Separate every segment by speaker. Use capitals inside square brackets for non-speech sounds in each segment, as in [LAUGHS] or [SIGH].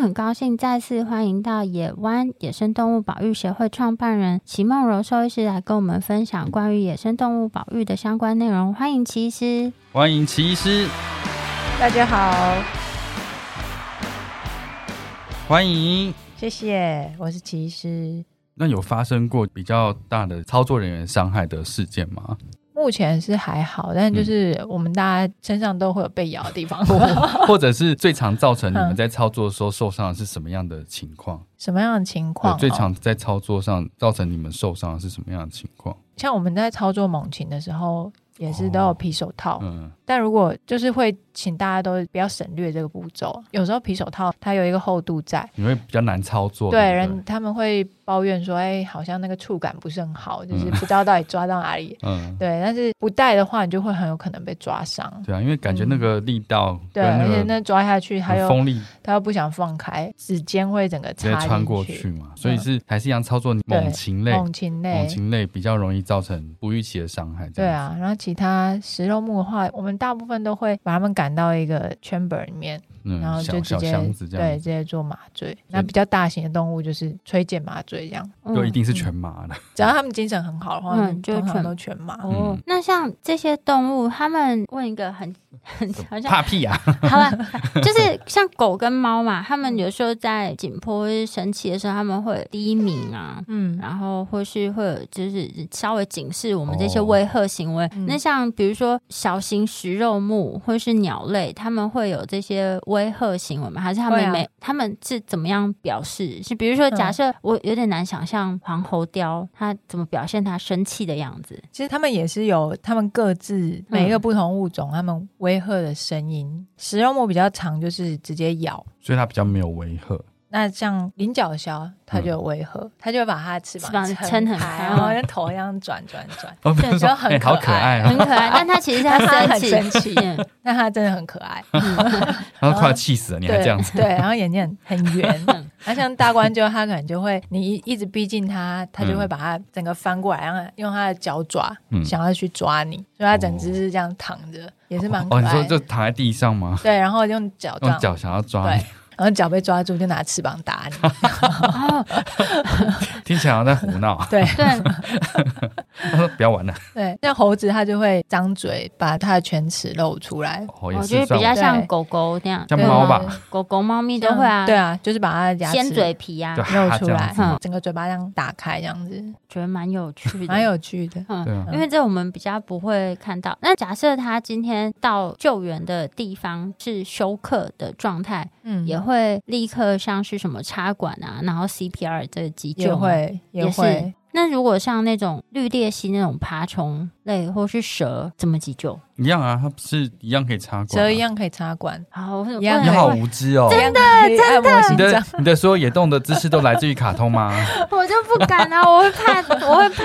Speaker 1: 很高兴再次欢迎到野湾野生动物保育协会创办人齐梦柔兽医师来跟我们分享关于野生动物保育的相关内容。欢迎齐医师！
Speaker 2: 欢迎齐医师！
Speaker 3: 大家好，
Speaker 2: 欢迎，
Speaker 3: 谢谢，我是齐医师。
Speaker 2: 那有发生过比较大的操作人员伤害的事件吗？
Speaker 3: 目前是还好，但就是我们大家身上都会有被咬的地方，
Speaker 2: 嗯、[LAUGHS] 或者是最常造成你们在操作的时候受伤的是什么样的情况？
Speaker 3: 什么样的情况？
Speaker 2: 最常在操作上造成你们受伤的是什么样的情况？
Speaker 3: 像我们在操作猛禽的时候。也是都有皮手套，
Speaker 2: 哦、嗯，
Speaker 3: 但如果就是会请大家都不要省略这个步骤。有时候皮手套它有一个厚度在，
Speaker 2: 你会比较难操作。对，
Speaker 3: 人他们会抱怨说，哎，好像那个触感不是很好，就是不知道到底抓到哪里。[LAUGHS]
Speaker 2: 嗯，
Speaker 3: 对。但是不戴的话，你就会很有可能被抓伤。
Speaker 2: 对啊，因为感觉那个力道、
Speaker 3: 那个，对，而且那抓下去还有
Speaker 2: 锋利，
Speaker 3: 他又不想放开，指尖会整个插
Speaker 2: 穿过去嘛。所以是还是一样操作猛禽类，
Speaker 3: 猛禽类，
Speaker 2: 猛禽类比较容易造成不预期的伤害。
Speaker 3: 对啊，然后其他食肉目的话，我们大部分都会把它们赶到一个 chamber 里面，
Speaker 2: 嗯、
Speaker 3: 然后就直接对直接做麻醉。那比较大型的动物就是吹箭麻醉这样，
Speaker 2: 就一定是全麻的。
Speaker 3: 嗯、[LAUGHS] 只要他们精神很好的话，嗯，就全都全麻。
Speaker 1: 哦，那像这些动物，他们问一个很很好像
Speaker 2: 怕屁啊，[LAUGHS]
Speaker 1: 好了，[LAUGHS] 就是像狗跟猫嘛，他们有时候在紧迫或是生气的时候，他们会低鸣啊，嗯，然后或是会有就是稍微警示我们这些威吓行为。哦、那像比如说。小型食肉目或是鸟类，他们会有这些威吓行为吗？还是他们没？啊、他们是怎么样表示？是比如说，假设我有点难想象黄喉貂它怎么表现它生气的样子。
Speaker 3: 其实他们也是有他们各自每一个不同物种，他们威吓的声音。食肉目比较长，就是直接咬，
Speaker 2: 所以它比较没有威吓。
Speaker 3: 那像菱角鸮，它就有威吓，它、嗯、就会把它的翅膀撑
Speaker 1: 很开，
Speaker 3: 然后跟头一样转转转，对，就很可爱，
Speaker 2: 可爱
Speaker 1: 很可爱。但它其实它 [LAUGHS]
Speaker 3: 很生气，[LAUGHS] 但它真的很可爱。[LAUGHS]
Speaker 2: 然后快要气死了，你还这样子？
Speaker 3: 对，然后眼睛很很圆。那像大冠鷲，它可能就会，你一一直逼近它，它就会把它整个翻过来，然后用它的脚爪想要去抓你，所以它整只是这样躺着，也是蛮可爱。
Speaker 2: 哦，你说就躺在地上吗？
Speaker 3: 对，然后用脚
Speaker 2: 用脚想要抓你。
Speaker 3: 然后脚被抓住，就拿翅膀打你。[LAUGHS]
Speaker 2: 听起来好像在胡闹。
Speaker 3: 对 [LAUGHS] 对，[LAUGHS]
Speaker 2: 他说不要玩了。
Speaker 3: 对，像猴子，它就会张嘴把它的犬齿露出来。
Speaker 1: 我觉得比较像狗狗那样，
Speaker 2: 像猫吧？
Speaker 1: 狗狗、猫咪都会啊。
Speaker 3: 对啊，就是把它的牙齿、
Speaker 1: 尖嘴皮啊
Speaker 3: 露出来，整个嘴巴这样打开，这样子，
Speaker 1: 觉得蛮有趣的，
Speaker 3: 蛮有趣的。
Speaker 1: 嗯，因为这我们比较不会看到。那假设他今天到救援的地方是休克的状态，嗯，也会。会立刻像是什么插管啊，然后 CPR 这个急救
Speaker 3: 也会也会。
Speaker 1: 那如果像那种绿鬣蜥那种爬虫类类或是蛇怎么急救？
Speaker 2: 一样啊，它不是一样可以插管，
Speaker 3: 蛇一样可以插管。
Speaker 1: 好，
Speaker 3: 一样。
Speaker 2: 你好无知哦，
Speaker 1: 真的真的。
Speaker 2: 你的你的所有野动的知识都来自于卡通吗？[LAUGHS]
Speaker 1: 我就不敢啊，我会怕，我会怕。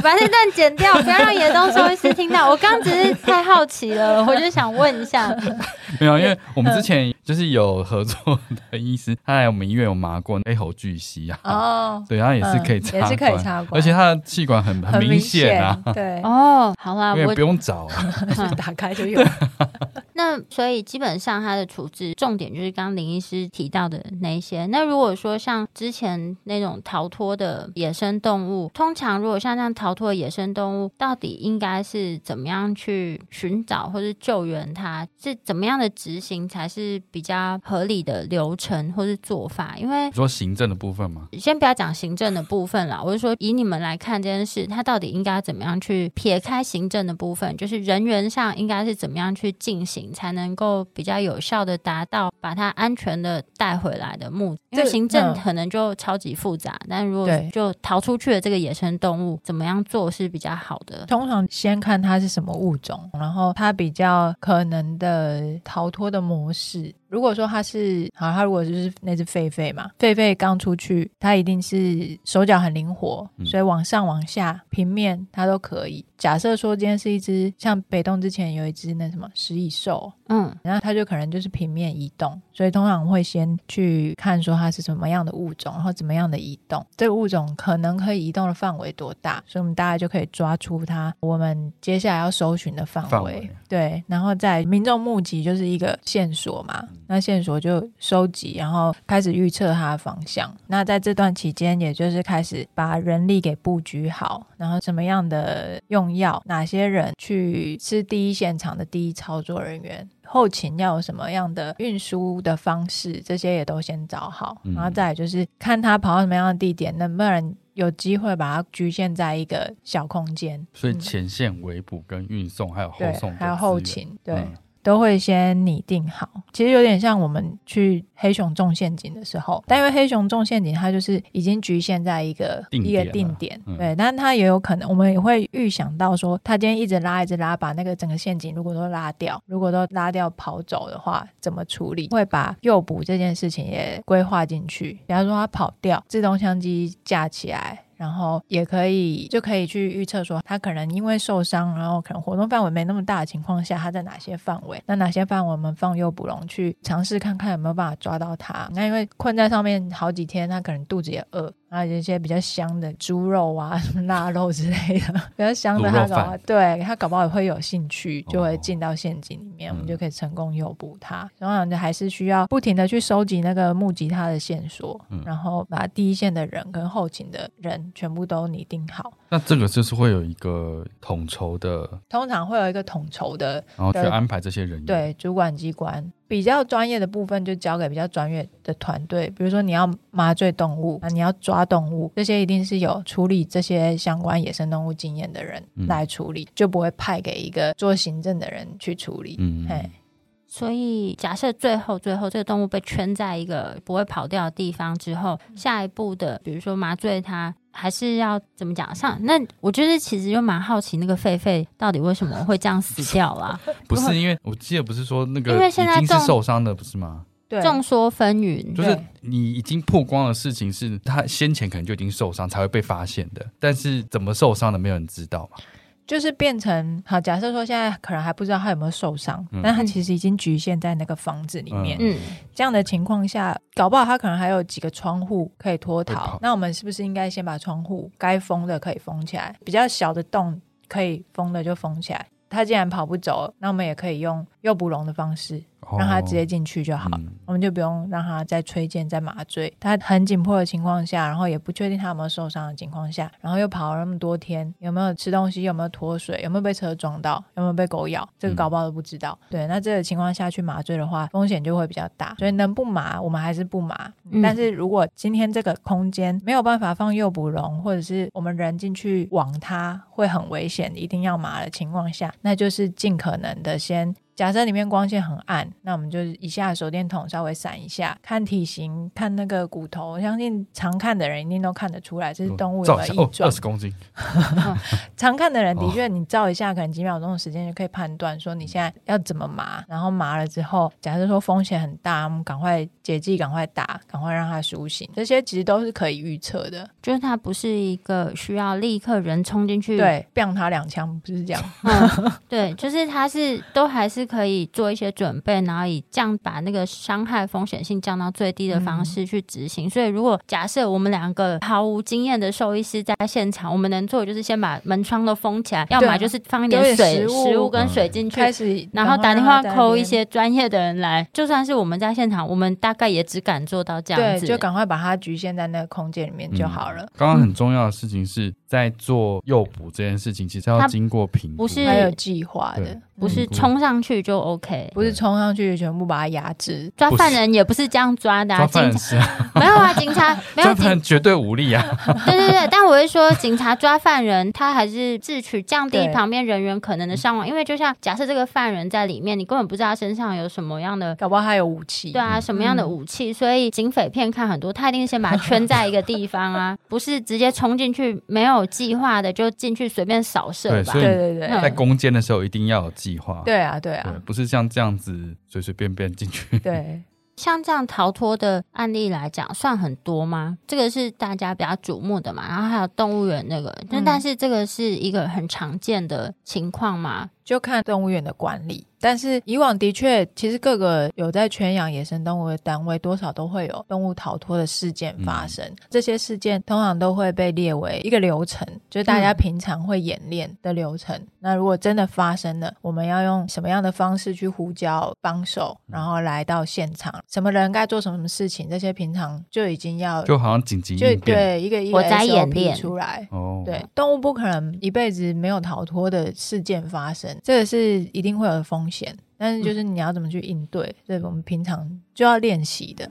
Speaker 1: 把这段剪掉，不要让野东兽医师听到。我刚只是太好奇了，我就想问一下。[LAUGHS]
Speaker 2: 没有，因为我们之前就是有合作的医师，他来我们医院有麻过 A 喉巨蜥啊。哦，对，他也是可以插，
Speaker 3: 也是可以插管，
Speaker 2: 而且他的气管很很明显啊。
Speaker 3: 对，
Speaker 1: 哦，好啦，
Speaker 2: 因为不用找，[LAUGHS]
Speaker 3: 打开就有。[LAUGHS]
Speaker 1: 那所以基本上它的处置重点就是刚刚林医师提到的那一些。那如果说像之前那种逃脱的野生动物，通常如果像这样逃脱的野生动物，到底应该是怎么样去寻找或是救援它？是怎么样的执行才是比较合理的流程或是做法？因为
Speaker 2: 说行政的部分吗？
Speaker 1: 先不要讲行政的部分啦，我是说以你们来看这件事，它到底应该怎么样去撇开行政的部分，就是人员上应该是怎么样去进行？才能够比较有效的达到把它安全的带回来的目的，因为行政可能就超级复杂。嗯、但如果就逃出去的这个野生动物，怎么样做是比较好的？
Speaker 3: 通常先看它是什么物种，然后它比较可能的逃脱的模式。如果说它是好，它如果就是那只狒狒嘛，狒狒刚出去，它一定是手脚很灵活，所以往上往下平面它都可以。假设说今天是一只像北洞之前有一只那什么食蚁兽，嗯，然后它就可能就是平面移动，所以通常会先去看说它是什么样的物种，然后怎么样的移动，这个物种可能可以移动的范围多大，所以我们大概就可以抓出它我们接下来要搜寻的范围。范围。对，然后在民众目击就是一个线索嘛。那线索就收集，然后开始预测它的方向。那在这段期间，也就是开始把人力给布局好，然后什么样的用药，哪些人去是第一现场的第一操作人员，后勤要有什么样的运输的方式，这些也都先找好。然后再来就是看他跑到什么样的地点，能不能有机会把它局限在一个小空间。
Speaker 2: 所以前线围捕跟运送，还有后送，
Speaker 3: 还有后勤，对。嗯都会先拟定好，其实有点像我们去黑熊种陷阱的时候，但因为黑熊种陷阱，它就是已经局限在一个一个定点，嗯、对，但它也有可能，我们也会预想到说，它今天一直拉一直拉，把那个整个陷阱如果都拉掉，如果都拉掉跑走的话，怎么处理？会把诱捕这件事情也规划进去，比方说它跑掉，自动相机架起来。然后也可以就可以去预测说，他可能因为受伤，然后可能活动范围没那么大的情况下，他在哪些范围？那哪些范围我们放诱捕笼去尝试看看有没有办法抓到他？那因为困在上面好几天，他可能肚子也饿。还有一些比较香的猪肉啊、什么腊肉之类的，比较香的，他搞不好对他搞不好也会有兴趣，就会进到陷阱里面，哦、我们就可以成功诱捕他。然后就还是需要不停的去收集那个目击他的线索，嗯、然后把第一线的人跟后勤的人全部都拟定好。
Speaker 2: 那这个就是会有一个统筹的，
Speaker 3: 通常会有一个统筹的，
Speaker 2: 然后去安排这些人员。
Speaker 3: 对，主管机关。比较专业的部分就交给比较专业的团队，比如说你要麻醉动物啊，你要抓动物，这些一定是有处理这些相关野生动物经验的人来处理，嗯、就不会派给一个做行政的人去处理。嗯，嘿，
Speaker 1: 所以假设最后最后这个动物被圈在一个不会跑掉的地方之后，下一步的比如说麻醉它。还是要怎么讲？像那，我觉得其实就蛮好奇，那个狒狒到底为什么会这样死掉啦？[LAUGHS]
Speaker 2: 不是因为我记得不是说那个已经是受伤的，不是吗？
Speaker 1: 对，众说纷纭。
Speaker 2: 就是你已经曝光的事情是他先前可能就已经受伤才会被发现的，但是怎么受伤的没有人知道嘛。
Speaker 3: 就是变成好，假设说现在可能还不知道他有没有受伤，嗯、但他其实已经局限在那个房子里面。嗯，这样的情况下，搞不好他可能还有几个窗户可以脱逃。那我们是不是应该先把窗户该封的可以封起来，比较小的洞可以封的就封起来？他既然跑不走，那我们也可以用诱捕笼的方式。让他直接进去就好，嗯、我们就不用让他再吹箭、再麻醉。他很紧迫的情况下，然后也不确定他有没有受伤的情况下，然后又跑了那么多天，有没有吃东西？有没有脱水？有没有被车撞到？有没有被狗咬？这个搞不好都不知道。嗯、对，那这个情况下去麻醉的话，风险就会比较大。所以能不麻，我们还是不麻。嗯、但是如果今天这个空间没有办法放诱捕笼，或者是我们人进去网它会很危险，一定要麻的情况下，那就是尽可能的先。假设里面光线很暗，那我们就一下手电筒稍微闪一下，看体型，看那个骨头。我相信常看的人一定都看得出来，这是动物有没有异状。
Speaker 2: 二十公斤，[LAUGHS]
Speaker 3: 常看的人的确，你照一下，可能几秒钟的时间就可以判断说你现在要怎么麻。然后麻了之后，假设说风险很大，我们赶快解剂，赶快打，赶快让它苏醒。这些其实都是可以预测的，
Speaker 1: 就是它不是一个需要立刻人冲进去
Speaker 3: 对，[LAUGHS] 砰他两枪，不是这样。[LAUGHS]
Speaker 1: 嗯、对，就是它是都还是可以做一些准备，然后以降把那个伤害风险性降到最低的方式去执行。嗯、所以，如果假设我们两个毫无经验的兽医师在现场，我们能做的就是先把门窗都封起来，要么就是放一点水、食物，食物跟水进去，开始，然后打电话 call 一些专业的人来。就算是我们在现场，我们大概也只敢做到这样子，
Speaker 3: 对，就赶快把它局限在那个空间里面就好了。
Speaker 2: 刚刚、嗯、很重要的事情是在做诱捕这件事情，其实要经过评估，
Speaker 1: 不是
Speaker 3: 还有计划的。
Speaker 1: 不是冲上去就 OK，
Speaker 3: 不是冲上去全部把它压制。
Speaker 1: 抓犯人也不是这样抓的，警察 [LAUGHS] 没有啊，警察 [LAUGHS] 没有，
Speaker 2: 犯人绝对无力啊。[LAUGHS]
Speaker 1: 对对对，但我是说，警察抓犯人，他还是自取降低旁边人员可能的伤亡，因为就像假设这个犯人在里面，你根本不知道他身上有什么样的，
Speaker 3: 搞不好他有武器。
Speaker 1: 对啊，什么样的武器？所以警匪片看很多，他一定是先把他圈在一个地方啊，不是直接冲进去，没有计划的就进去随便扫射吧？
Speaker 3: 对对对，
Speaker 2: 在攻坚的时候一定要有计划。
Speaker 3: 对啊，对。
Speaker 2: 不是像这样子随随便便进去。
Speaker 3: 对，[LAUGHS]
Speaker 1: 像这样逃脱的案例来讲，算很多吗？这个是大家比较瞩目的嘛。然后还有动物园那个，但、嗯、但是这个是一个很常见的情况嘛？
Speaker 3: 就看动物园的管理。但是以往的确，其实各个有在圈养野生动物的单位，多少都会有动物逃脱的事件发生。嗯、这些事件通常都会被列为一个流程，就是大家平常会演练的流程。嗯、那如果真的发生了，我们要用什么样的方式去呼叫帮手，然后来到现场？什么人该做什么什么事情？这些平常就已经要
Speaker 2: 就好像紧急
Speaker 3: 就对一个一个
Speaker 1: 在演练
Speaker 3: 出来。哦，对，动物不可能一辈子没有逃脱的事件发生，这个是一定会有的风险。但是就是你要怎么去应对，这、嗯、我们平常就要练习的。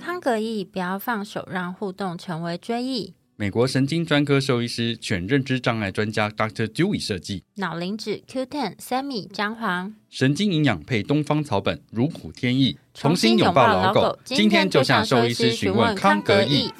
Speaker 1: 康格义不要放手，让互动成为追忆。
Speaker 2: 美国神经专科兽医师、犬认知障碍专家 Dr. Dewey 设计。
Speaker 1: 脑磷脂 Q10 Sammy 姜黄。
Speaker 2: 神经营养配东方草本，如虎添翼，重新拥抱老狗。今天就向兽医师询问康格义。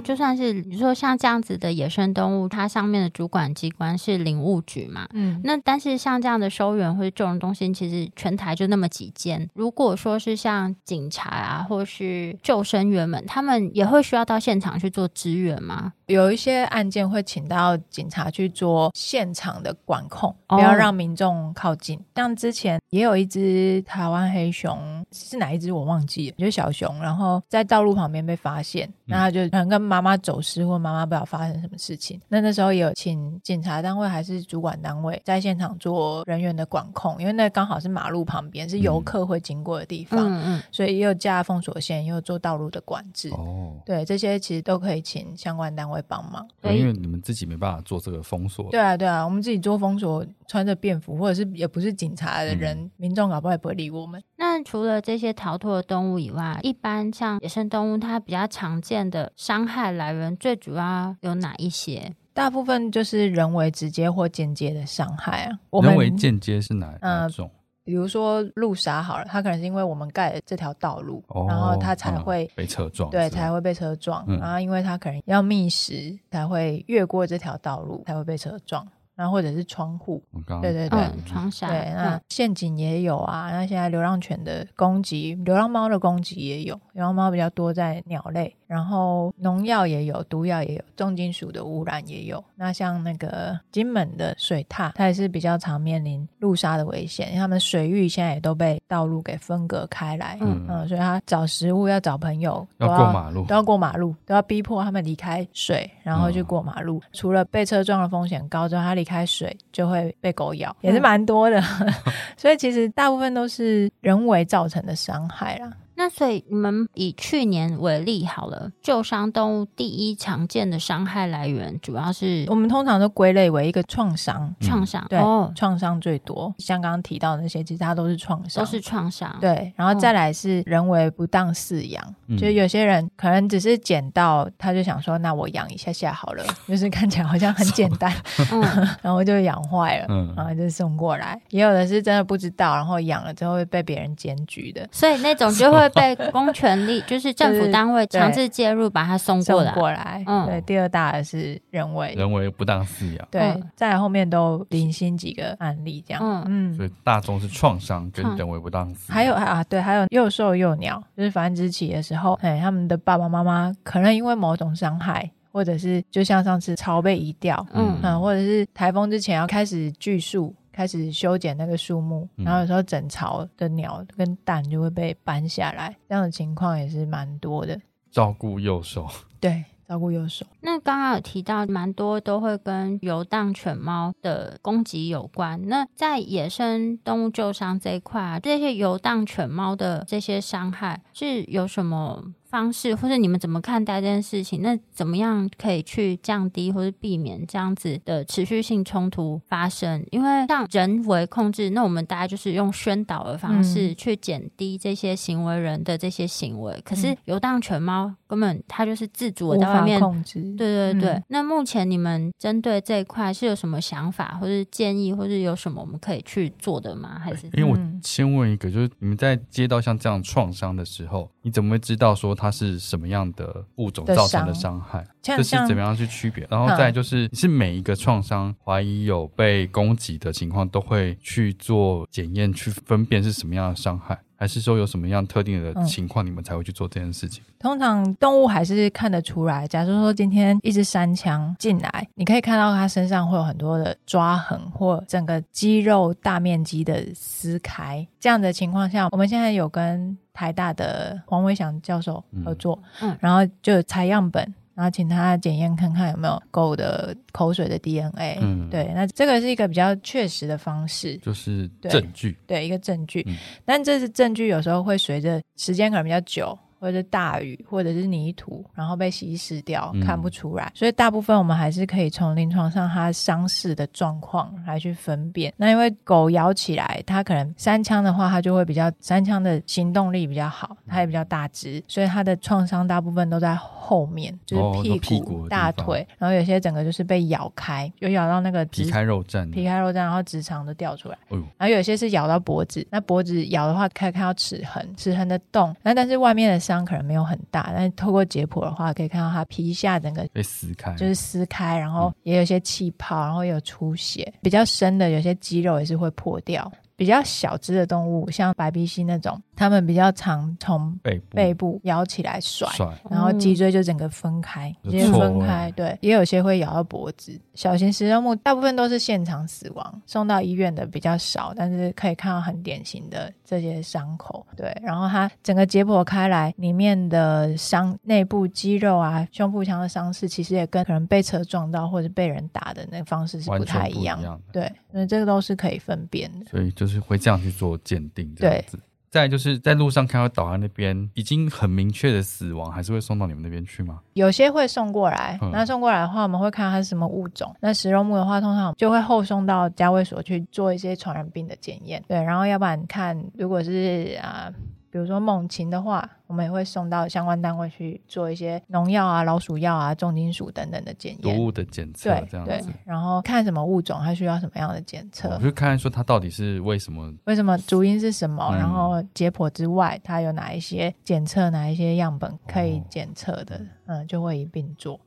Speaker 1: 就算是你说像这样子的野生动物，它上面的主管机关是林务局嘛，嗯，那但是像这样的收容或者救援中心，其实全台就那么几间。如果说是像警察啊，或是救生员们，他们也会需要到现场去做支援吗？
Speaker 3: 有一些案件会请到警察去做现场的管控，不要让民众靠近。像之前也有一只台湾黑熊，是哪一只我忘记了，就是小熊，然后在道路旁边被发现，那他就可能跟妈妈走失，或妈妈不知道发生什么事情。那那时候也有请警察单位还是主管单位在现场做人员的管控，因为那刚好是马路旁边，是游客会经过的地方，嗯嗯，所以也有架封锁线，也有做道路的管制。哦，对，这些其实都可以请相关单位。帮忙，
Speaker 2: 因为你们自己没办法做这个封锁。
Speaker 3: 对啊，对啊，我们自己做封锁，穿着便服，或者是也不是警察的人，嗯、民众搞不好也不会理我们。
Speaker 1: 那除了这些逃脱的动物以外，一般像野生动物，它比较常见的伤害来源，最主要有哪一些？
Speaker 3: 大部分就是人为直接或间接的伤害啊。
Speaker 2: 人为间接是哪哪种？呃
Speaker 3: 比如说路杀好了，它可能是因为我们盖了这条道路，哦、然后它才会、
Speaker 2: 嗯、被车撞，
Speaker 3: 对，才会被车撞。嗯、然后因为它可能要觅食，才会越过这条道路，才会被车撞。然后或者是窗户，对对对，
Speaker 1: 嗯、窗下
Speaker 3: 对，那陷阱也有啊。那现在流浪犬的攻击，流浪猫的攻击也有，流浪猫比较多在鸟类。然后农药也有，毒药也有，重金属的污染也有。那像那个金门的水獭，它也是比较常面临路杀的危险，因为它们水域现在也都被道路给分隔开来，嗯嗯，所以它找食物要找朋友
Speaker 2: 要，过马路，
Speaker 3: 都要过马路，都要逼迫它们离开水，然后去过马路。嗯、除了被车撞的风险高之外，它离开水就会被狗咬，也是蛮多的。嗯、[LAUGHS] 所以其实大部分都是人为造成的伤害啦。
Speaker 1: 那那所以你们以去年为例好了，旧伤动物第一常见的伤害来源主要是
Speaker 3: 我们通常都归类为一个创伤，
Speaker 1: 创伤
Speaker 3: 对，创伤最多。像刚刚提到的那些，其实它都是创伤，
Speaker 1: 都是创伤。
Speaker 3: 对，然后再来是人为不当饲养，就有些人可能只是捡到，他就想说，那我养一下下好了，就是看起来好像很简单，[LAUGHS] 然后就养坏了，然后就送过来。也有的是真的不知道，然后养了之后会被别人检举的，
Speaker 1: 所以那种就会被公权力，[LAUGHS] 就是政府单位强制介入，把它送过来。
Speaker 3: 过来，嗯，对。第二大的是人为，
Speaker 2: 人为不当饲养，
Speaker 3: 对。在后面都零星几个案例这样，嗯
Speaker 2: 嗯。所以大众是创伤跟人为不当饲养，
Speaker 3: 还有啊，对，还有幼兽幼鸟，就是繁殖期的时候，哎，他们的爸爸妈妈可能因为某种伤害，或者是就像上次巢被移掉，嗯嗯，或者是台风之前要开始锯树。开始修剪那个树木，然后有时候整巢的鸟跟蛋就会被搬下来，这样的情况也是蛮多的。
Speaker 2: 照顾幼兽，
Speaker 3: 对，照顾幼兽。
Speaker 1: 那刚刚有提到蛮多都会跟游荡犬猫的攻击有关。那在野生动物救伤这一块啊，这些游荡犬猫的这些伤害是有什么方式，或者你们怎么看待这件事情？那怎么样可以去降低或者避免这样子的持续性冲突发生？因为像人为控制，那我们大家就是用宣导的方式去减低这些行为人的这些行为。嗯、可是游荡犬猫根本它就是自主的在外面
Speaker 3: 控制。
Speaker 1: 对对对。嗯、那目前你们针对这一块是有什么想法，或者建议，或者有什么我们可以去做的吗？还是
Speaker 2: 因为我先问一个，就是你们在接到像这样创伤的时候，你怎么会知道说？它是什么样的物种造成的伤害？这是怎么样去区别？然后再就是，是每一个创伤怀疑有被攻击的情况，都会去做检验，去分辨是什么样的伤害。还是说有什么样特定的情况，你们才会去做这件事情？
Speaker 3: 嗯、通常动物还是看得出来。假如说今天一只山羌进来，你可以看到它身上会有很多的抓痕，或整个肌肉大面积的撕开。这样的情况下，我们现在有跟台大的黄伟翔教授合作，嗯，然后就采样本。然后请他检验看看有没有狗的口水的 DNA，嗯，对，那这个是一个比较确实的方式，
Speaker 2: 就是证据，
Speaker 3: 对，对，一个证据。嗯，但这是证据，有时候会随着时间可能比较久。或者是大雨，或者是泥土，然后被稀释掉，嗯、看不出来。所以大部分我们还是可以从临床上它伤势的状况来去分辨。那因为狗咬起来，它可能三枪的话，它就会比较三枪的行动力比较好，它也比较大只，所以它的创伤大部分都在后面，就是屁股、哦、屁股大腿，然后有些整个就是被咬开，有咬到那个
Speaker 2: 皮开肉绽，
Speaker 3: 皮开肉绽，然后直肠都掉出来。哎、然后有些是咬到脖子，那脖子咬的话可以看到齿痕，齿痕的洞。那但是外面的。伤可能没有很大，但是透过解剖的话，可以看到它皮下整个
Speaker 2: 被撕开，
Speaker 3: 就是撕开，然后也有些气泡，然后也有出血，比较深的有些肌肉也是会破掉。比较小只的动物，像白鼻蜥那种，它们比较常从背部背部咬起来甩，甩然后脊椎就整个分开，直接分开。对，也有些会咬到脖子。小型食肉目大部分都是现场死亡，送到医院的比较少，但是可以看到很典型的这些伤口。对，然后它整个解剖开来，里面的伤内部肌肉啊、胸部腔的伤势，其实也跟可能被车撞到或者被人打的那个方式是不太一样。一样对，所以这个都是可以分辨的。
Speaker 2: 所以就。就是会这样去做鉴定，这样子。对再就是在路上看到导航那边已经很明确的死亡，还是会送到你们那边去吗？
Speaker 3: 有些会送过来，嗯、那送过来的话，我们会看它是什么物种。那食肉目的话，通常就会后送到家卫所去做一些传染病的检验。对，然后要不然看，如果是啊。比如说猛禽的话，我们也会送到相关单位去做一些农药啊、老鼠药啊、重金属等等的检验，
Speaker 2: 毒物的检测，
Speaker 3: 对，
Speaker 2: 这样子。
Speaker 3: 然后看什么物种，它需要什么样的检测，
Speaker 2: 我就看说它到底是为什么，
Speaker 3: 为什么主因是什么，嗯、然后解剖之外，它有哪一些检测，哪一些样本可以检测的，哦、嗯，就会一并做。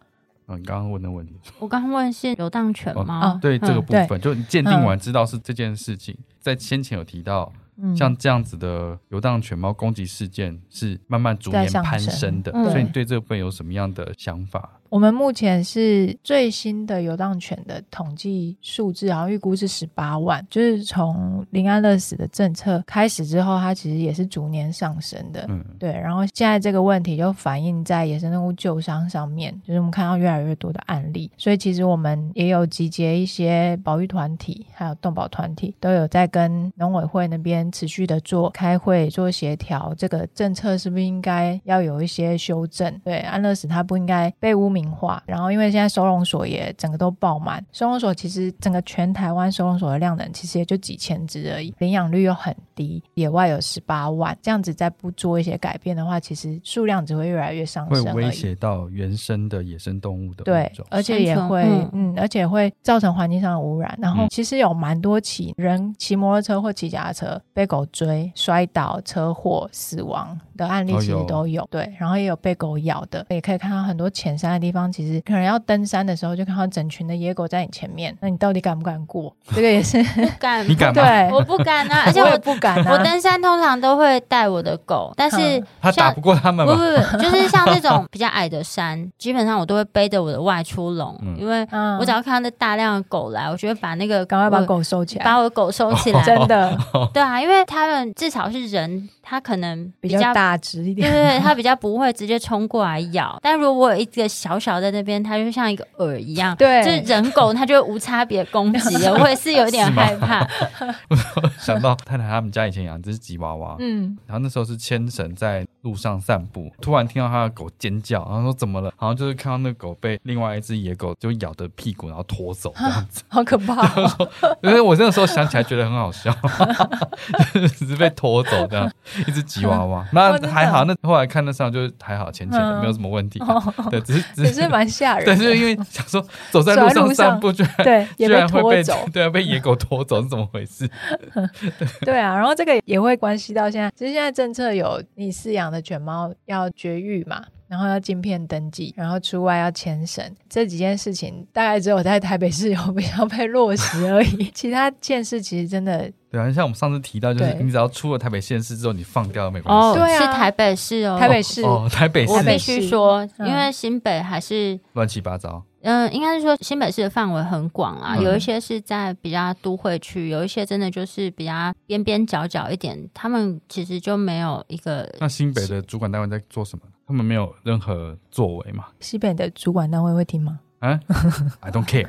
Speaker 2: 嗯，你刚刚问的问题，
Speaker 1: 我刚刚问是游荡犬吗？
Speaker 2: 哦、对、嗯、这个部分，就你鉴定完知道是这件事情，嗯、在先前有提到。像这样子的游荡犬猫攻击事件是慢慢逐年攀升的，所以你对这部分有什么样的想法？
Speaker 3: 我们目前是最新的游荡犬的统计数字，好像预估是十八万。就是从零安乐死的政策开始之后，它其实也是逐年上升的。嗯，对。然后现在这个问题就反映在野生动物救伤上面，就是我们看到越来越多的案例。所以其实我们也有集结一些保育团体，还有动保团体，都有在跟农委会那边。边持续的做开会、做协调，这个政策是不是应该要有一些修正？对，安乐死它不应该被污名化。然后，因为现在收容所也整个都爆满，收容所其实整个全台湾收容所的量能其实也就几千只而已，领养率又很低，野外有十八万，这样子再不做一些改变的话，其实数量只会越来越上升，
Speaker 2: 会威胁到原生的野生动物的
Speaker 3: 对，而且也会嗯，嗯，而且会造成环境上的污染。然后，其实有蛮多起人骑摩托车或骑脚踏车被狗追、摔倒、车祸死亡。的案例，其实都有。对，然后也有被狗咬的，也可以看到很多浅山的地方，其实可能要登山的时候，就看到整群的野狗在你前面，那你到底敢不敢过？这个也是 [LAUGHS]
Speaker 1: 不敢，
Speaker 2: 你敢 [LAUGHS] 吗？
Speaker 1: 对，我不敢啊，[LAUGHS] 而且我，
Speaker 3: 我也不敢啊。
Speaker 1: 我登山通常都会带我的狗，但是
Speaker 2: 他打不过他们？
Speaker 1: 不不不，就是像这种比较矮的山，基本上我都会背着我的外出笼，嗯、因为我只要看到那大量的狗来，我就会把那个
Speaker 3: 赶快把狗收起来，
Speaker 1: 把我的狗收起来，
Speaker 3: 真的，
Speaker 1: 对啊，因为他们至少是人。他可能比较，
Speaker 3: 比只一点，
Speaker 1: 对对对，它比较不会直接冲过来咬。[LAUGHS] 但如果我有一个小小在那边，它就像一个饵一样，
Speaker 3: 对，
Speaker 1: 就是人狗它就会无差别攻击了。[LAUGHS] 我也是有点害怕。[LAUGHS]
Speaker 2: 想到太太他们家以前养这只吉娃娃，嗯，然后那时候是牵绳在路上散步，突然听到他的狗尖叫，然后说怎么了？好像就是看到那狗被另外一只野狗就咬的屁股，然后拖走这样子，
Speaker 3: 好可怕哦。
Speaker 2: 因为我那个时候想起来觉得很好笑，只是被拖走这样。一只吉娃娃，那还好，那后来看得上就还好，浅浅的，没有什么问题。对，只是 [LAUGHS] 只
Speaker 3: 是蛮吓人。
Speaker 2: 对，就是因为想说走在路上散步，居然
Speaker 3: 对，
Speaker 2: 居然会被 [LAUGHS] 对啊，被野狗拖走 [LAUGHS] 是怎么回事？
Speaker 3: 对啊，然后这个也会关系到现在，其实现在政策有你饲养的犬猫要绝育嘛。然后要晶片登记，然后出外要签审，这几件事情大概只有在台北市有比较被落实而已。[LAUGHS] 其他县市其实真的
Speaker 2: 对啊，像我们上次提到，就是你只要出了台北县市之后，你放掉了没关系。
Speaker 1: 哦，对啊，是台北市哦，
Speaker 3: 台北市
Speaker 2: 哦，台北市。
Speaker 1: 我必须说，因为新北还是
Speaker 2: 乱七八糟。
Speaker 1: 嗯，应该是说新北市的范围很广啊，有一些是在比较都会区，有一些真的就是比较边边角角一点，他们其实就没有一个。
Speaker 2: 那新北的主管单位在做什么？他们没有任何作为嘛？
Speaker 3: 西北的主管单位会听吗？
Speaker 2: 啊，[LAUGHS] I don't care。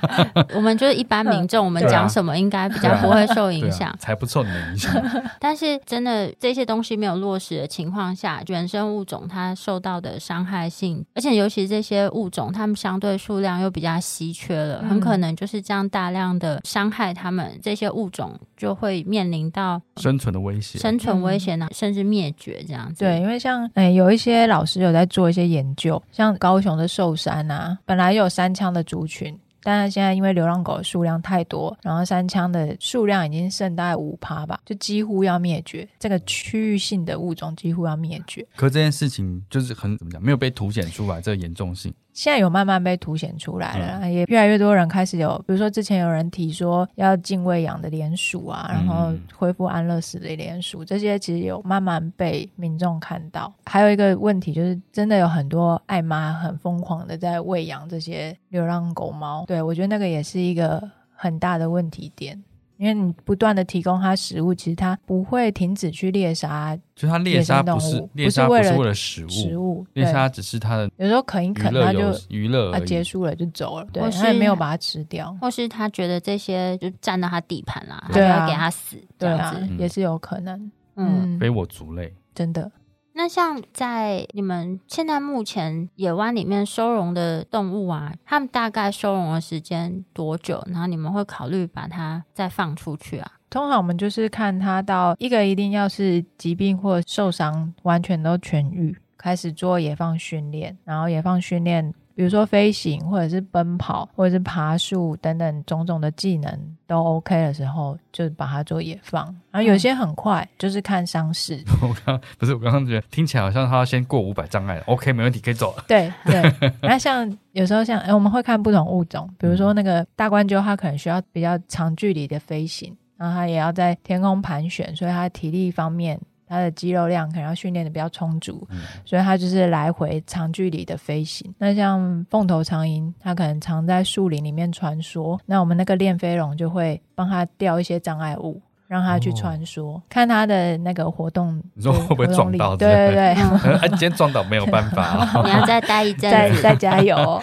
Speaker 2: [LAUGHS]
Speaker 1: 我们就是一般民众，我们讲什么应该比较不会受影响，
Speaker 2: 才不受你的影响。[LAUGHS]
Speaker 1: 但是真的这些东西没有落实的情况下，原生物种它受到的伤害性，而且尤其这些物种，它们相对数量又比较稀缺了，很可能就是这样大量的伤害它们，这些物种就会面临到
Speaker 2: 生存的威胁，
Speaker 1: 生存威胁呢，甚至灭绝这样子。
Speaker 3: 对，因为像哎，有一些老师有在做一些研究，像高雄的寿山啊，本来。也有三枪的族群，但是现在因为流浪狗的数量太多，然后三枪的数量已经剩大概五趴吧，就几乎要灭绝。这个区域性的物种几乎要灭绝。
Speaker 2: 可这件事情就是很怎么讲，没有被凸显出来这个严重性。
Speaker 3: 现在有慢慢被凸显出来了，嗯、也越来越多人开始有，比如说之前有人提说要禁喂养的连署啊，然后恢复安乐死的连署，这些其实有慢慢被民众看到。还有一个问题就是，真的有很多爱妈很疯狂的在喂养这些流浪狗猫，对，我觉得那个也是一个很大的问题点。因为你不断的提供它食物，其实它不会停止去猎杀。
Speaker 2: 就它猎杀不是猎杀不是为了食物，
Speaker 3: 食物
Speaker 2: 猎杀只是它的
Speaker 3: 有时候啃一啃它就
Speaker 2: 娱乐，
Speaker 3: 它结束了就走了，对，它也没有把它吃掉，
Speaker 1: 或是它觉得这些就占到它地盘啦，他就要给它死，
Speaker 3: 对啊，也是有可能，
Speaker 2: 嗯，非我族类，
Speaker 3: 真的。
Speaker 1: 那像在你们现在目前野湾里面收容的动物啊，它们大概收容的时间多久？然后你们会考虑把它再放出去啊？
Speaker 3: 通常我们就是看它到一个一定要是疾病或受伤完全都痊愈，开始做野放训练，然后野放训练。比如说飞行，或者是奔跑，或者是爬树等等种种的技能都 OK 的时候，就把它做野放。然后有些很快，嗯、就是看伤势。[LAUGHS]
Speaker 2: 我刚不是我刚刚觉得听起来好像他要先过五百障碍，OK 没问题，可以走了。
Speaker 3: 对对。[LAUGHS] 那像有时候像哎，我们会看不同物种，比如说那个大冠鸠，它可能需要比较长距离的飞行，然后它也要在天空盘旋，所以它体力方面。它的肌肉量可能要训练的比较充足，嗯、所以它就是来回长距离的飞行。那像凤头苍蝇，它可能常在树林里面穿梭，那我们那个练飞龙就会帮它掉一些障碍物，让他去穿梭，哦、看他的那个活动。
Speaker 2: 你说会不会撞到？
Speaker 3: 对对对，[LAUGHS]
Speaker 2: 啊，今天撞到没有办法，[LAUGHS]
Speaker 1: 你要再待一阵，
Speaker 3: 再再加油。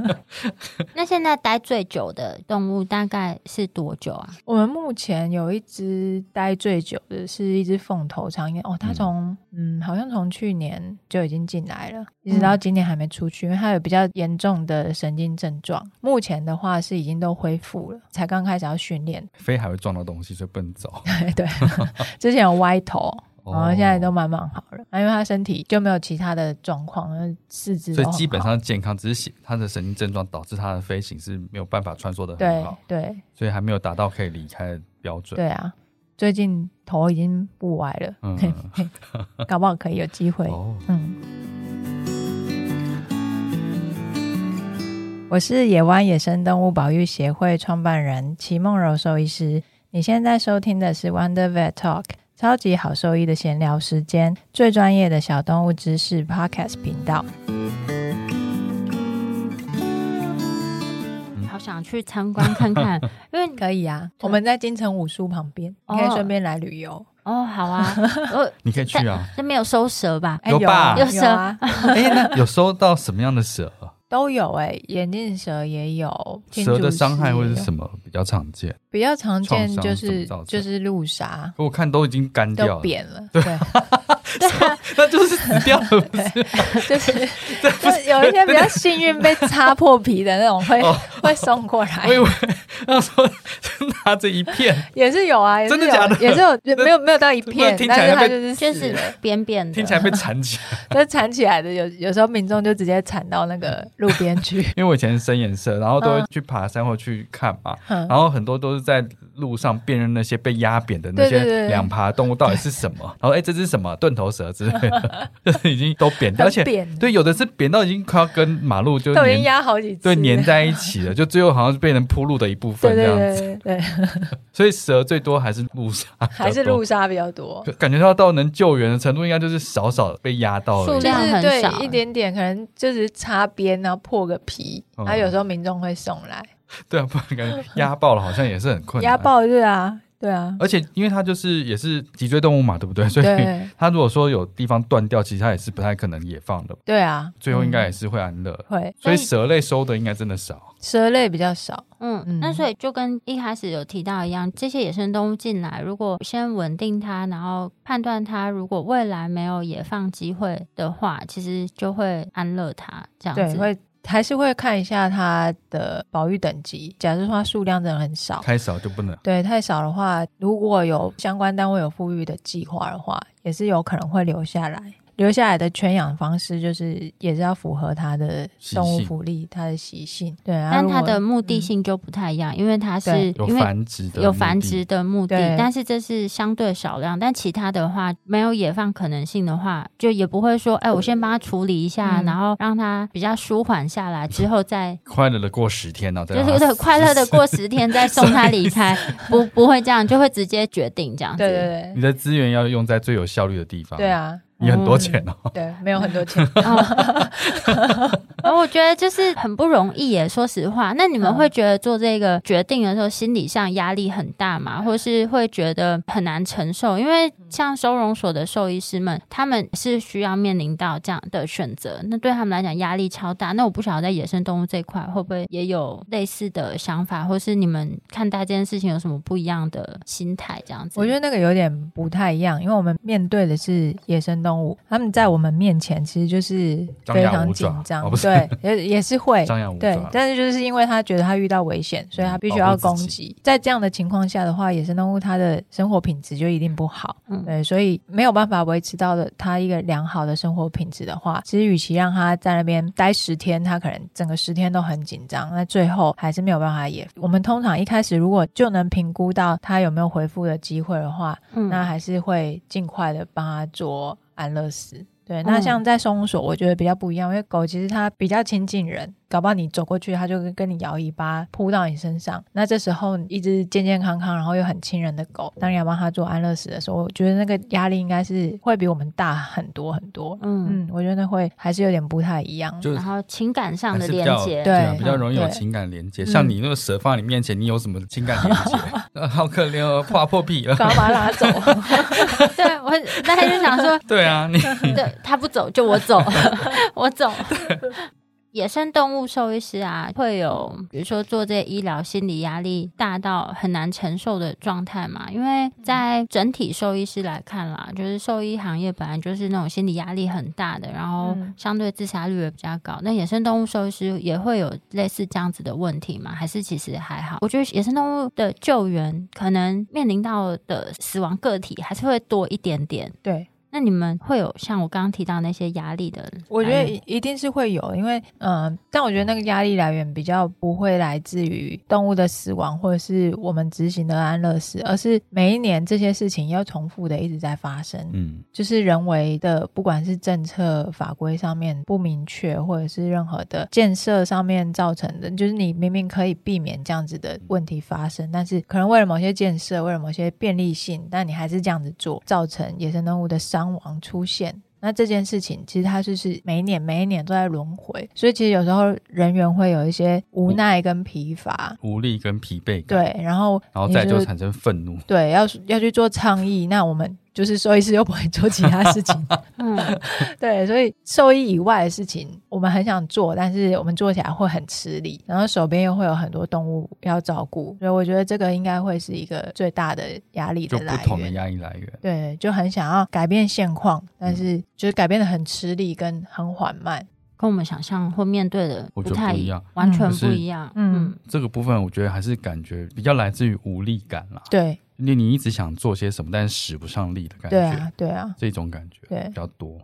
Speaker 3: [LAUGHS]
Speaker 1: 那现在待最久的动物大概是多久啊？
Speaker 3: 我们目前有一只待最久的是一只凤头苍鹰哦，它从嗯，嗯，好像从去年就已经进来了，一直到今年还没出去，因为他有比较严重的神经症状。目前的话是已经都恢复了，才刚开始要训练。
Speaker 2: 飞还会撞到东西，所以不能走。
Speaker 3: 对对，[LAUGHS] 之前有歪头，然后现在都慢慢好了，因为他身体就没有其他的状况，四肢
Speaker 2: 所以基本上健康，只是他的神经症状导致他的飞行是没有办法穿梭的很好，
Speaker 3: 对，对，
Speaker 2: 所以还没有达到可以离开的标准。
Speaker 3: 对啊，最近头已经不歪了，嗯，[LAUGHS] 搞不好可以有机会。哦、嗯，我是野湾野生动物保育协会创办人齐梦柔兽医师。你现在收听的是 Wonder Vet Talk，超级好兽医的闲聊时间，最专业的小动物知识 Podcast 频道。
Speaker 1: 想去参观看看，[LAUGHS] 因为
Speaker 3: 可以啊，我们在金城武术旁边，你可以顺便来旅游。
Speaker 1: 哦，好啊，[LAUGHS]
Speaker 2: 你可以去啊。
Speaker 1: 这没有收蛇吧？
Speaker 2: 有吧？
Speaker 1: 有蛇啊？[LAUGHS]
Speaker 2: 哎，那有收到什么样的蛇？
Speaker 3: 都有哎、欸，眼镜蛇也有。
Speaker 2: 蛇的伤害会是什么比较常见？
Speaker 3: 比较常见就是就是路杀。
Speaker 2: 我看都已经干掉了，
Speaker 3: 扁了。对，[LAUGHS] [LAUGHS]
Speaker 2: 那就是死掉了，不是？
Speaker 3: 就是 [LAUGHS] 就有一些比较幸运被擦破皮的那种会，会会送过来。
Speaker 2: 我以为他说拿着一片，
Speaker 3: 也是有啊，
Speaker 2: 真的假的？
Speaker 3: 也是有，没有没有到一片，但是它就是
Speaker 1: 就是扁扁的，
Speaker 2: 听起来被缠起来，
Speaker 3: 就缠起来的。有有时候民众就直接缠到那个。路边去，
Speaker 2: 因为我以前是深颜色，然后都会去爬山或去看嘛，嗯、然后很多都是在路上辨认那些被压扁的那些两爬动物到底是什么，对对对，然后哎，这只是什么钝头蛇之类的，[LAUGHS] 就是已经都扁掉，而且对，有的是扁到已经快要跟马路就
Speaker 3: 已经压好几次，
Speaker 2: 对，粘在一起了，就最后好像是被人铺路的一部分这样子，
Speaker 3: 对，对，对，[LAUGHS]
Speaker 2: 所以蛇最多还是路杀，
Speaker 3: 还是路杀比较多，
Speaker 2: 感觉到到能救援的程度，应该就是少少被压到了，
Speaker 1: 数量很少，
Speaker 3: 对，一点点，可能就是擦边。然后破个皮，然后有时候民众会送来，
Speaker 2: 嗯、对啊，不然感觉压爆了，好像也是很困难。
Speaker 3: 压爆，对啊，对啊。
Speaker 2: 而且因为它就是也是脊椎动物嘛，对不对？[LAUGHS] 所以它如果说有地方断掉，其实它也是不太可能野放的。
Speaker 3: 对啊，
Speaker 2: 最后应该也是会安乐。
Speaker 3: 会、嗯，
Speaker 2: 所以蛇类收的应该真的少。
Speaker 3: 蛇类比较少，
Speaker 1: 嗯嗯，那所以就跟一开始有提到一样，这些野生动物进来，如果先稳定它，然后判断它，如果未来没有野放机会的话，其实就会安乐它这样子。
Speaker 3: 对，会还是会看一下它的保育等级。假设说它数量真的很少，
Speaker 2: 太少就不能。
Speaker 3: 对，太少的话，如果有相关单位有富裕的计划的话，也是有可能会留下来。留下来的圈养方式就是也是要符合它的动物福利，它的习性。对，
Speaker 1: 但它的目的性就不太一样，嗯、因为它是因为
Speaker 2: 有繁殖的
Speaker 1: 有繁殖的目的，但是这是相对少量。但其他的话没有野放可能性的话，就也不会说，哎，我先帮它处理一下，嗯、然后让它比较舒缓下来之后再 [LAUGHS]
Speaker 2: 快乐的过十天呢、[LAUGHS] 啊？
Speaker 1: 就是对，快乐的过十天再送它离开，[LAUGHS] 不不会这样，就会直接决定这样子。
Speaker 3: 对对对，
Speaker 2: 你的资源要用在最有效率的地方。
Speaker 3: 对啊。
Speaker 2: 你很多钱哦、
Speaker 3: 嗯，对，没有很多钱。
Speaker 1: 然 [LAUGHS] 后 [LAUGHS] 我觉得就是很不容易耶，说实话。那你们会觉得做这个决定的时候，心理上压力很大吗？或是会觉得很难承受？因为像收容所的兽医师们，他们是需要面临到这样的选择，那对他们来讲压力超大。那我不晓得在野生动物这块会不会也有类似的想法，或是你们看待这件事情有什么不一样的心态？这样子，
Speaker 3: 我觉得那个有点不太一样，因为我们面对的是野生动物。动物，他们在我们面前其实就是非常紧张，哦、对，也也是会，对，但是就是因为他觉得他遇到危险，所以他必须要攻击。在这样的情况下的话，野生动物它的生活品质就一定不好，嗯，对，所以没有办法维持到的它一个良好的生活品质的话，其实与其让它在那边待十天，它可能整个十天都很紧张，那最后还是没有办法也。我们通常一开始如果就能评估到他有没有回复的机会的话，嗯，那还是会尽快的帮他做。安乐死，对，那像在收容所，我觉得比较不一样，因为狗其实它比较亲近人，搞不好你走过去，它就跟你摇尾巴扑到你身上。那这时候一只健健康康，然后又很亲人的狗，当你要帮它做安乐死的时候，我觉得那个压力应该是会比我们大很多很多。嗯嗯，我觉得那会还是有点不太一样。
Speaker 1: 就然后情感上的连接，
Speaker 2: 对、啊，比较容易有情感连接。像你那个蛇放在你面前，你有什么情感连接？嗯、好可怜哦，划破皮了，
Speaker 3: 赶快把它拉走。[LAUGHS]
Speaker 1: 对我那天就想说，[LAUGHS]
Speaker 2: 对啊，你 [LAUGHS]
Speaker 1: 对他不走就我走，我走。野生动物兽医师啊，会有比如说做这些医疗心理压力大到很难承受的状态嘛？因为在整体兽医师来看啦，就是兽医行业本来就是那种心理压力很大的，然后相对自杀率也比较高。那野生动物兽医师也会有类似这样子的问题吗？还是其实还好？我觉得野生动物的救援可能面临到的死亡个体还是会多一点点。
Speaker 3: 对。
Speaker 1: 那你们会有像我刚刚提到那些压力的？
Speaker 3: 我觉得一定是会有，因为嗯、呃，但我觉得那个压力来源比较不会来自于动物的死亡，或者是我们执行的安乐死，而是每一年这些事情要重复的一直在发生。嗯，就是人为的，不管是政策法规上面不明确，或者是任何的建设上面造成的，就是你明明可以避免这样子的问题发生，但是可能为了某些建设，为了某些便利性，但你还是这样子做，造成野生动物的伤。伤亡出现，那这件事情其实它就是每一年每一年都在轮回，所以其实有时候人员会有一些无奈跟疲乏、
Speaker 2: 无力跟疲惫感，
Speaker 3: 对，然后
Speaker 2: 然后再就产生愤怒，
Speaker 3: 对，要要去做倡议，那我们。就是兽医师又不会做其他事情，[LAUGHS] 嗯，对，所以兽医以外的事情我们很想做，但是我们做起来会很吃力，然后手边又会有很多动物要照顾，所以我觉得这个应该会是一个最大的压力的来源，
Speaker 2: 就不同的压力来源。
Speaker 3: 对，就很想要改变现况，但是就是改变的很吃力跟很缓慢，
Speaker 1: 跟我们想象或面对的不太
Speaker 2: 一样，
Speaker 1: 完全不一样。嗯，
Speaker 2: 这个部分我觉得还是感觉比较来自于无力感啦。
Speaker 3: 对。
Speaker 2: 你你一直想做些什么，但是使不上力的感觉，
Speaker 3: 对啊，对啊，
Speaker 2: 这种感觉比较多。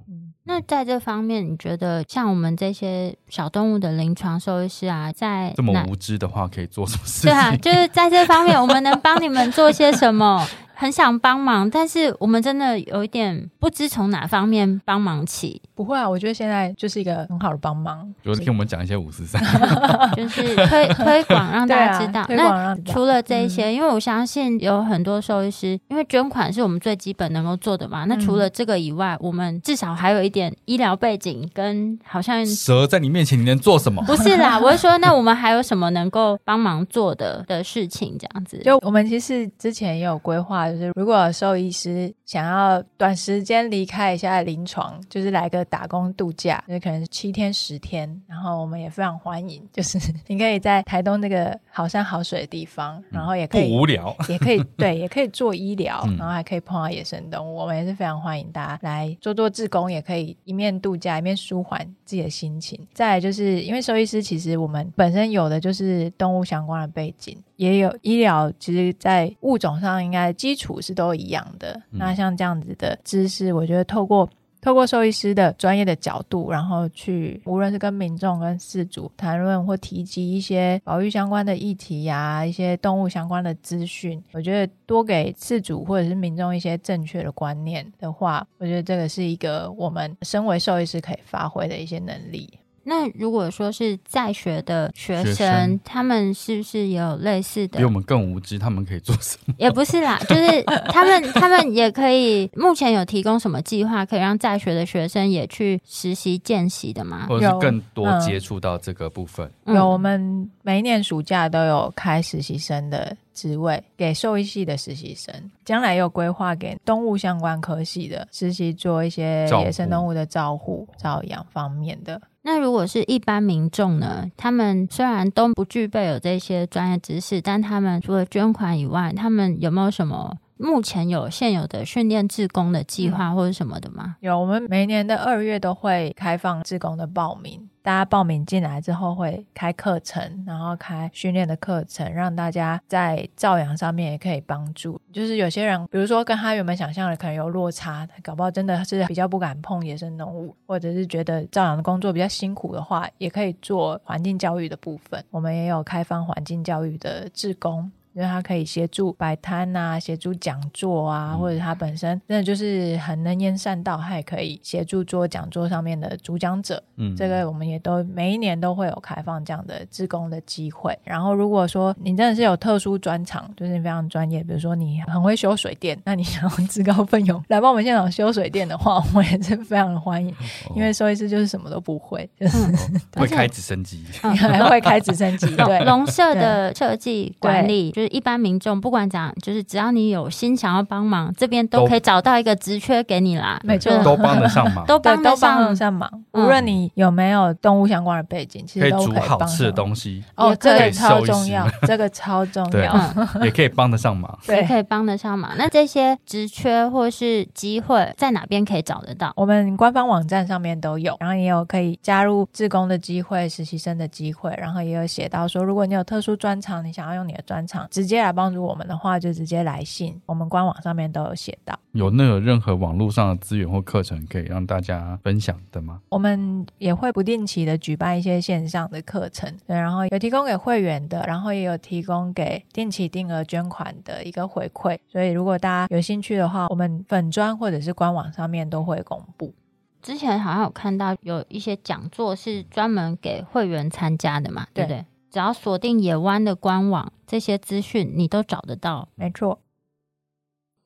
Speaker 1: 那在这方面，你觉得像我们这些小动物的临床兽医师啊，在
Speaker 2: 这么无知的话，可以做什么事情？对
Speaker 1: 啊，就是在这方面，我们能帮你们做些什么？[LAUGHS] 很想帮忙，但是我们真的有一点不知从哪方面帮忙起。
Speaker 3: 不会啊，我觉得现在就是一个很好的帮忙，
Speaker 2: 就是听我们讲一些五十三，[LAUGHS]
Speaker 1: 就是推推广让大家知道。啊、那除了这些，嗯、因为我相信有很多兽医师，因为捐款是我们最基本能够做的嘛。那除了这个以外，我们至少还有一点医疗背景，跟好像
Speaker 2: 蛇在你面前，你能做什么？
Speaker 1: 不是啦，[LAUGHS] 我是说，那我们还有什么能够帮忙做的的事情？这样子，
Speaker 3: 就我们其实之前也有规划。就是如果兽医师想要短时间离开一下临床，就是来个打工度假，就是可能是七天十天，然后我们也非常欢迎。就是 [LAUGHS] 你可以在台东那个好山好水的地方，然后也可以
Speaker 2: 不无聊，[LAUGHS]
Speaker 3: 也可以对，也可以做医疗，然后还可以碰到野生动物。我们也是非常欢迎大家来做做志工，也可以一面度假一面舒缓自己的心情。再来就是因为兽医师其实我们本身有的就是动物相关的背景。也有医疗，其实，在物种上应该基础是都一样的。嗯、那像这样子的知识，我觉得透过透过兽医师的专业的角度，然后去无论是跟民众跟饲主谈论或提及一些保育相关的议题呀、啊，一些动物相关的资讯，我觉得多给饲主或者是民众一些正确的观念的话，我觉得这个是一个我们身为兽医师可以发挥的一些能力。
Speaker 1: 那如果说是在学的学生，学生他们是不是也有类似的？
Speaker 2: 比我们更无知，他们可以做什么？
Speaker 1: 也不是啦，就是他们他们也可以。目前有提供什么计划，可以让在学的学生也去实习见习的吗？
Speaker 2: 或者是更多接触到这个部分？
Speaker 3: 有，嗯、有，我们每一年暑假都有开实习生的职位给兽医系的实习生，将来也有规划给动物相关科系的实习，做一些野生动物的照护、照养方面的。
Speaker 1: 那如果是一般民众呢？他们虽然都不具备有这些专业知识，但他们除了捐款以外，他们有没有什么目前有现有的训练志工的计划或者什么的吗？
Speaker 3: 有，我们每年的二月都会开放志工的报名。大家报名进来之后会开课程，然后开训练的课程，让大家在照养上面也可以帮助。就是有些人，比如说跟他原本想象的可能有落差，搞不好真的是比较不敢碰野生动物，或者是觉得照养的工作比较辛苦的话，也可以做环境教育的部分。我们也有开放环境教育的志工。因为他可以协助摆摊啊，协助讲座啊，嗯、或者他本身真的就是很能言善道，他也可以协助做讲座上面的主讲者。嗯，这个我们也都每一年都会有开放这样的志工的机会。然后如果说你真的是有特殊专长，就是非常专业，比如说你很会修水电，那你想要自告奋勇来帮我们现场修水电的话，我们也是非常的欢迎。[LAUGHS] 哦、因为收医师就是什么都不会，就是、[LAUGHS]
Speaker 2: 嗯、[LAUGHS] 会开直升机，
Speaker 3: 还会开直升机。对，
Speaker 1: 农舍的设计管理，就是一般民众不管怎样，就是只要你有心想要帮忙，这边都可以找到一个职缺给你啦。
Speaker 3: 没错，
Speaker 2: 都帮得上忙，
Speaker 1: 都帮得
Speaker 3: 上忙。无论你有没有动物相关的背景，其实都可以
Speaker 2: 煮好吃的东西。
Speaker 3: 哦，这个超重要，这个超重要，
Speaker 2: 也可以帮得上忙，[LAUGHS]
Speaker 1: 也可以帮得上忙。那这些职缺或是机会在哪边可以找得到？
Speaker 3: 我们官方网站上面都有，然后也有可以加入志工的机会、实习生的机会，然后也有写到说，如果你有特殊专长，你想要用你的专长直接来帮助我们的话，就直接来信。我们官网上面都有写到。
Speaker 2: 有那个任何网络上的资源或课程可以让大家分享的吗？
Speaker 3: 我们也会不定期的举办一些线上的课程，对，然后有提供给会员的，然后也有提供给定期定额捐款的一个回馈。所以如果大家有兴趣的话，我们粉专或者是官网上面都会公布。
Speaker 1: 之前好像有看到有一些讲座是专门给会员参加的嘛，对，对不对？只要锁定野湾的官网，这些资讯你都找得到。
Speaker 3: 没错。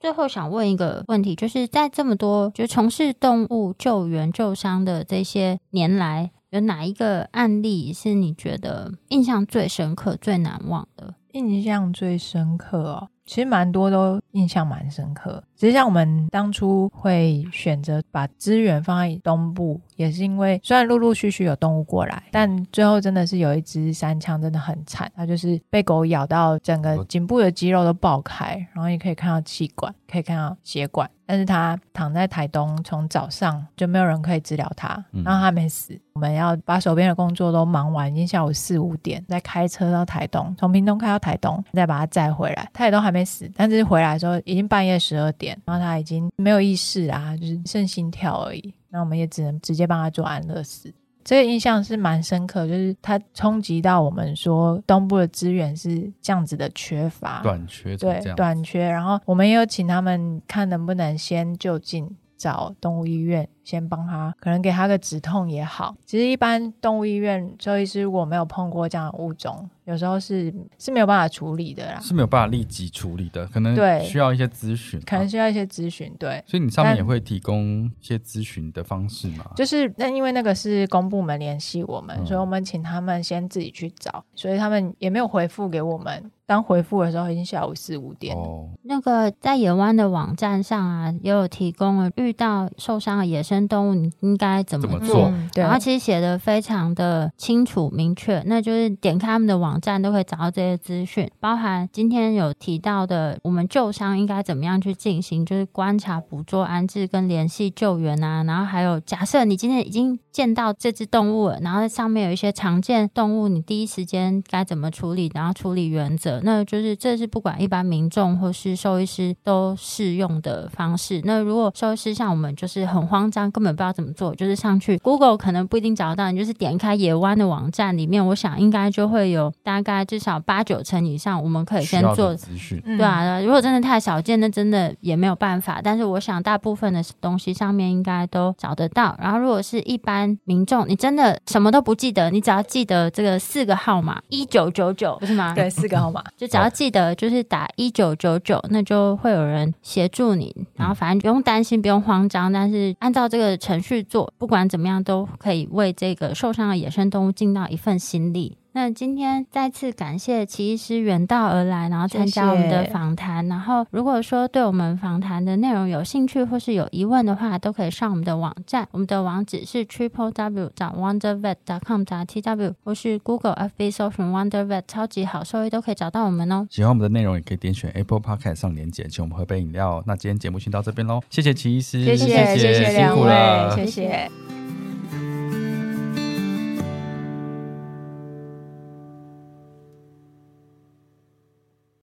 Speaker 1: 最后想问一个问题，就是在这么多就从事动物救援救伤的这些年来，有哪一个案例是你觉得印象最深刻、最难忘的？
Speaker 3: 印象最深刻哦。其实蛮多都印象蛮深刻，其实像我们当初会选择把资源放在东部，也是因为虽然陆陆续续有动物过来，但最后真的是有一只山枪真的很惨，它就是被狗咬到整个颈部的肌肉都爆开，然后也可以看到气管，可以看到血管。但是他躺在台东，从早上就没有人可以治疗他，然后他没死。嗯、我们要把手边的工作都忙完，已经下午四五点，再开车到台东，从屏东开到台东，再把他载回来。他也都还没死，但是回来的时候已经半夜十二点，然后他已经没有意识啊，就是剩心跳而已。那我们也只能直接帮他做安乐死。这个印象是蛮深刻，就是它冲击到我们说东部的资源是这样子的缺乏、
Speaker 2: 短缺，
Speaker 3: 对，短缺。然后我们也有请他们看能不能先就近找动物医院。先帮他，可能给他个止痛也好。其实一般动物医院兽医师如果没有碰过这样的物种，有时候是是没有办法处理的啦，
Speaker 2: 是没有办法立即处理的，可能对需要一些咨询，
Speaker 3: 可能需要一些咨询。对，
Speaker 2: 所以你上面也会提供一些咨询的方式嘛？
Speaker 3: 就是那因为那个是公部门联系我们，嗯、所以我们请他们先自己去找，所以他们也没有回复给我们。当回复的时候已经下午四五点了。哦，
Speaker 1: 那个在野湾的网站上啊，也有提供了遇到受伤的野生。动物你应该怎么做？然后其实写的非常的清楚明确，那就是点开他们的网站都会找到这些资讯，包含今天有提到的，我们救伤应该怎么样去进行，就是观察、捕捉、安置跟联系救援啊。然后还有，假设你今天已经见到这只动物了，然后在上面有一些常见动物，你第一时间该怎么处理？然后处理原则，那就是这是不管一般民众或是兽医师都适用的方式。那如果兽医师像我们就是很慌张。根本不知道怎么做，就是上去 Google 可能不一定找得到，你就是点开野湾的网站里面，我想应该就会有大概至少八九成以上，我们可以先做
Speaker 2: 资讯。
Speaker 1: 对啊，如果真的太少见，那真的也没有办法。但是我想大部分的东西上面应该都找得到。然后如果是一般民众，你真的什么都不记得，你只要记得这个四个号码一九九九，不是吗？
Speaker 3: 对，四个号码，
Speaker 1: 就只要记得就是打一九九九，那就会有人协助你。然后反正不用担心，不用慌张，但是按照这个。程序做，不管怎么样都可以为这个受伤的野生动物尽到一份心力。那今天再次感谢齐医师远道而来，然后参加我们的访谈。谢谢。然后如果说对我们访谈的内容有兴趣或是有疑问的话，都可以上我们的网站，我们的网址是 triple w 找 wondervet dot com 找 t w 或是 Google FB 搜寻 wondervet 超级好兽医都可以找到我们哦。
Speaker 2: 喜欢我们的内容，也可以点选 Apple Podcast 上连结，请我们喝杯饮料。那今天节目先到这边喽，谢谢齐医师，
Speaker 3: 谢谢谢谢，辛苦了，谢谢。